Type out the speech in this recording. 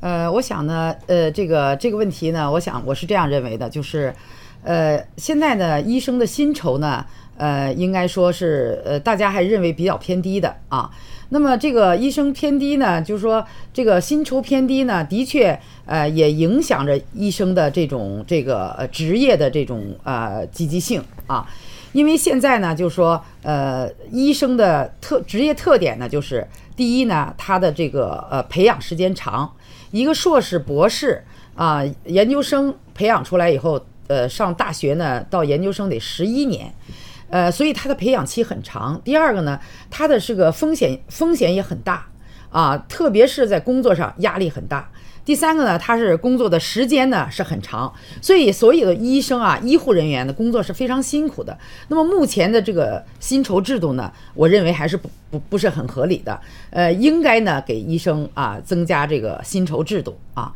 呃，我想呢，呃，这个这个问题呢，我想我是这样认为的，就是，呃，现在呢，医生的薪酬呢，呃，应该说是，呃，大家还认为比较偏低的啊。那么这个医生偏低呢，就是说这个薪酬偏低呢，的确，呃，也影响着医生的这种这个职业的这种呃积极性啊。因为现在呢，就是说，呃，医生的特职业特点呢，就是第一呢，他的这个呃培养时间长，一个硕士、博士啊、研究生培养出来以后，呃，上大学呢到研究生得十一年，呃，所以他的培养期很长。第二个呢，他的这个风险风险也很大啊，特别是在工作上压力很大。第三个呢，他是工作的时间呢是很长，所以所有的医生啊、医护人员的工作是非常辛苦的。那么目前的这个薪酬制度呢，我认为还是不不不是很合理的。呃，应该呢给医生啊增加这个薪酬制度啊。